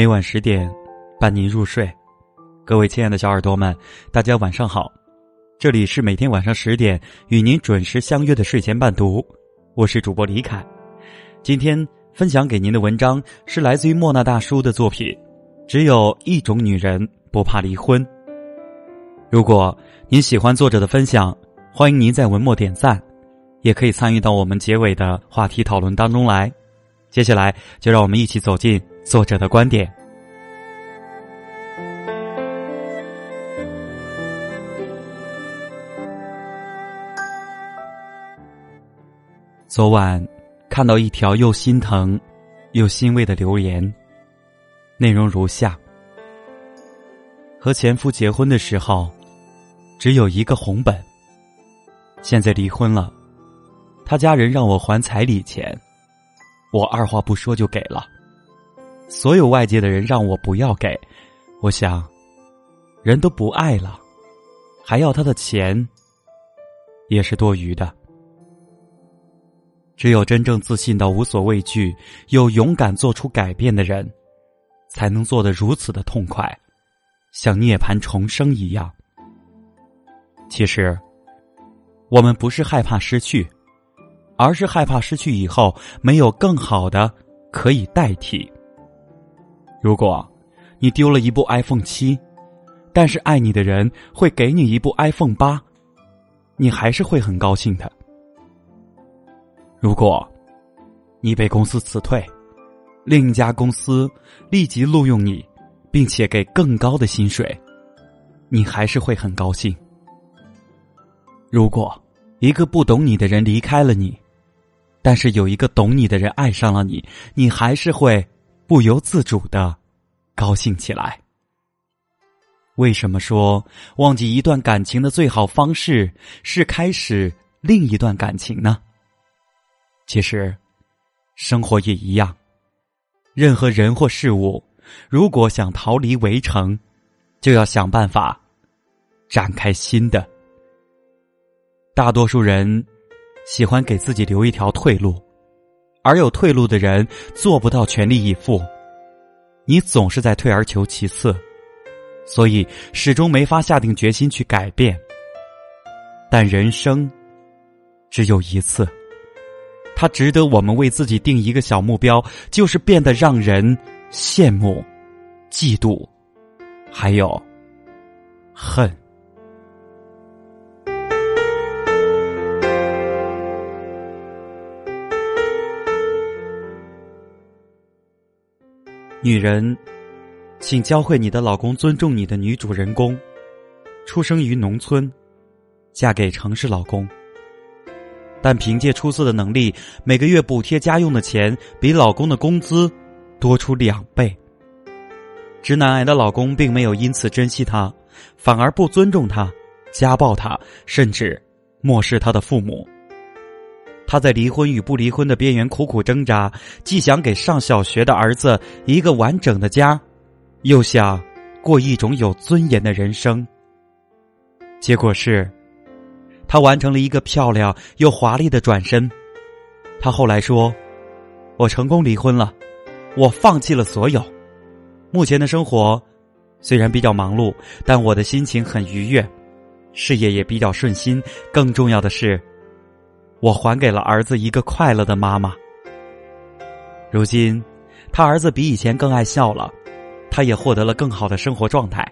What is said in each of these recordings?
每晚十点，伴您入睡。各位亲爱的小耳朵们，大家晚上好！这里是每天晚上十点与您准时相约的睡前伴读，我是主播李凯。今天分享给您的文章是来自于莫那大叔的作品《只有一种女人不怕离婚》。如果您喜欢作者的分享，欢迎您在文末点赞，也可以参与到我们结尾的话题讨论当中来。接下来，就让我们一起走进作者的观点。昨晚看到一条又心疼又欣慰的留言，内容如下：和前夫结婚的时候，只有一个红本。现在离婚了，他家人让我还彩礼钱。我二话不说就给了，所有外界的人让我不要给，我想，人都不爱了，还要他的钱，也是多余的。只有真正自信到无所畏惧，又勇敢做出改变的人，才能做得如此的痛快，像涅槃重生一样。其实，我们不是害怕失去。而是害怕失去以后没有更好的可以代替。如果你丢了一部 iPhone 七，但是爱你的人会给你一部 iPhone 八，你还是会很高兴的。如果你被公司辞退，另一家公司立即录用你，并且给更高的薪水，你还是会很高兴。如果一个不懂你的人离开了你，但是有一个懂你的人爱上了你，你还是会不由自主的高兴起来。为什么说忘记一段感情的最好方式是开始另一段感情呢？其实，生活也一样。任何人或事物，如果想逃离围城，就要想办法展开新的。大多数人。喜欢给自己留一条退路，而有退路的人做不到全力以赴。你总是在退而求其次，所以始终没法下定决心去改变。但人生只有一次，它值得我们为自己定一个小目标，就是变得让人羡慕、嫉妒，还有恨。女人，请教会你的老公尊重你的女主人公。出生于农村，嫁给城市老公，但凭借出色的能力，每个月补贴家用的钱比老公的工资多出两倍。直男癌的老公并没有因此珍惜她，反而不尊重她，家暴她，甚至漠视她的父母。他在离婚与不离婚的边缘苦苦挣扎，既想给上小学的儿子一个完整的家，又想过一种有尊严的人生。结果是，他完成了一个漂亮又华丽的转身。他后来说：“我成功离婚了，我放弃了所有。目前的生活虽然比较忙碌，但我的心情很愉悦，事业也比较顺心。更重要的是。”我还给了儿子一个快乐的妈妈。如今，他儿子比以前更爱笑了，他也获得了更好的生活状态。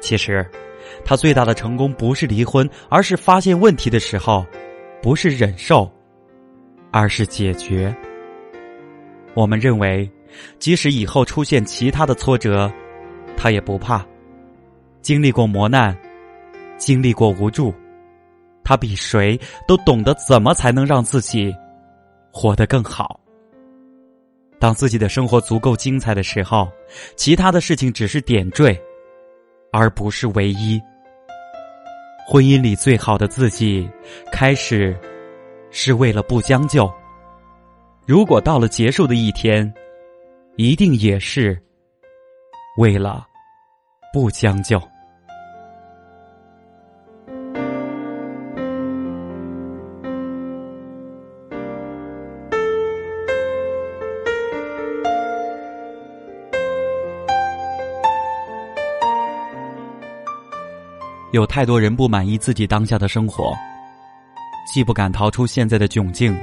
其实，他最大的成功不是离婚，而是发现问题的时候，不是忍受，而是解决。我们认为，即使以后出现其他的挫折，他也不怕。经历过磨难，经历过无助。他比谁都懂得怎么才能让自己活得更好。当自己的生活足够精彩的时候，其他的事情只是点缀，而不是唯一。婚姻里最好的自己，开始是为了不将就。如果到了结束的一天，一定也是为了不将就。有太多人不满意自己当下的生活，既不敢逃出现在的窘境，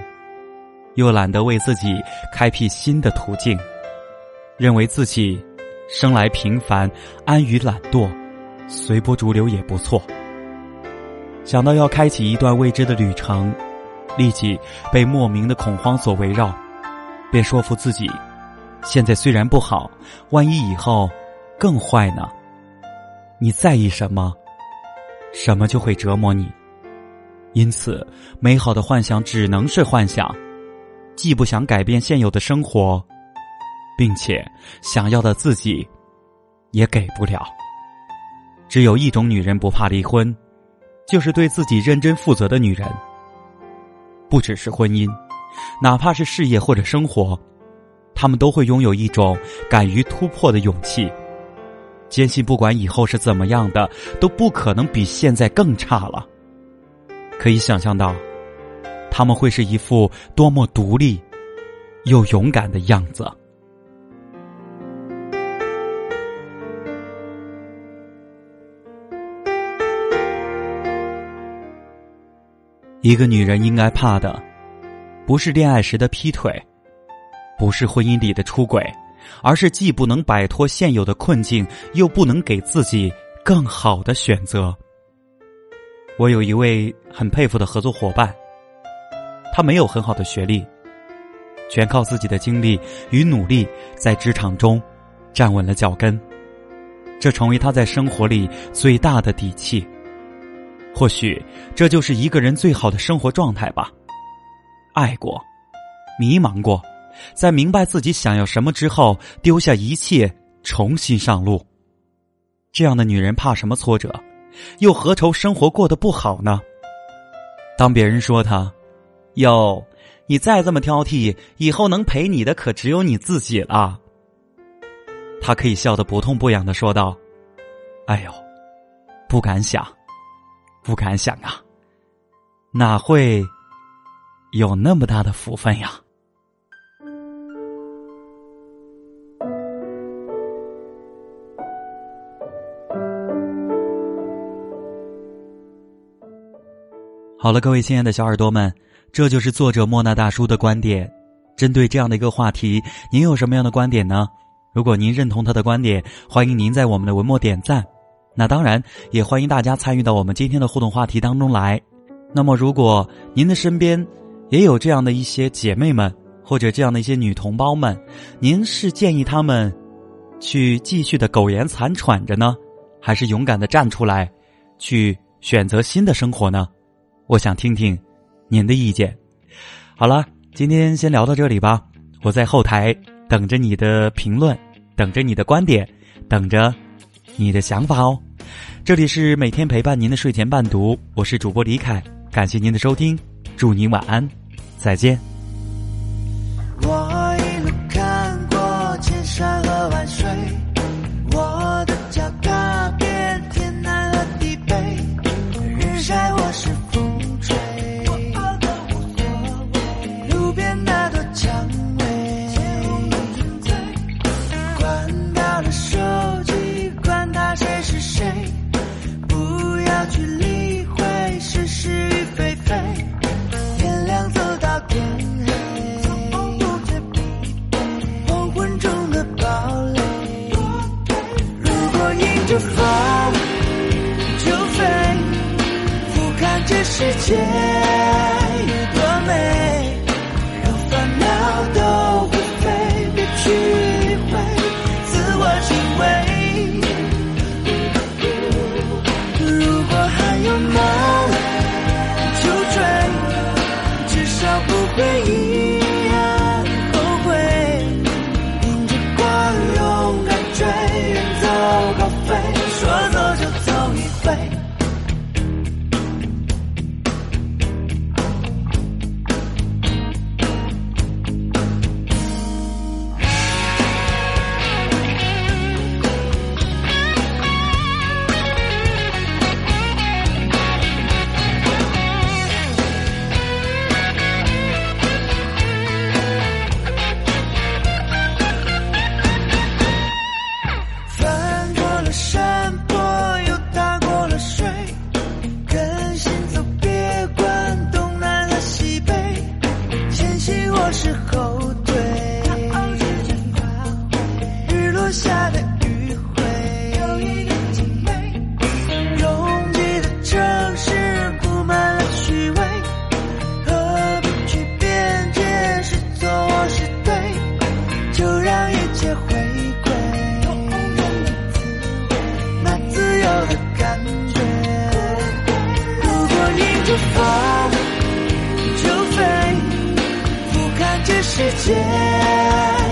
又懒得为自己开辟新的途径，认为自己生来平凡，安于懒惰，随波逐流也不错。想到要开启一段未知的旅程，立即被莫名的恐慌所围绕，便说服自己：现在虽然不好，万一以后更坏呢？你在意什么？什么就会折磨你，因此，美好的幻想只能是幻想，既不想改变现有的生活，并且想要的自己也给不了。只有一种女人不怕离婚，就是对自己认真负责的女人。不只是婚姻，哪怕是事业或者生活，她们都会拥有一种敢于突破的勇气。坚信不管以后是怎么样的，都不可能比现在更差了。可以想象到，他们会是一副多么独立又勇敢的样子。一个女人应该怕的，不是恋爱时的劈腿，不是婚姻里的出轨。而是既不能摆脱现有的困境，又不能给自己更好的选择。我有一位很佩服的合作伙伴，他没有很好的学历，全靠自己的经历与努力在职场中站稳了脚跟，这成为他在生活里最大的底气。或许这就是一个人最好的生活状态吧。爱过，迷茫过。在明白自己想要什么之后，丢下一切，重新上路。这样的女人怕什么挫折？又何愁生活过得不好呢？当别人说她：“哟，你再这么挑剔，以后能陪你的可只有你自己了。”她可以笑得不痛不痒的说道：“哎呦，不敢想，不敢想啊，哪会有那么大的福分呀？”好了，各位亲爱的小耳朵们，这就是作者莫那大叔的观点。针对这样的一个话题，您有什么样的观点呢？如果您认同他的观点，欢迎您在我们的文末点赞。那当然，也欢迎大家参与到我们今天的互动话题当中来。那么，如果您的身边也有这样的一些姐妹们，或者这样的一些女同胞们，您是建议他们去继续的苟延残喘着呢，还是勇敢的站出来，去选择新的生活呢？我想听听您的意见。好了，今天先聊到这里吧。我在后台等着你的评论，等着你的观点，等着你的想法哦。这里是每天陪伴您的睡前伴读，我是主播李凯，感谢您的收听，祝您晚安，再见。时候这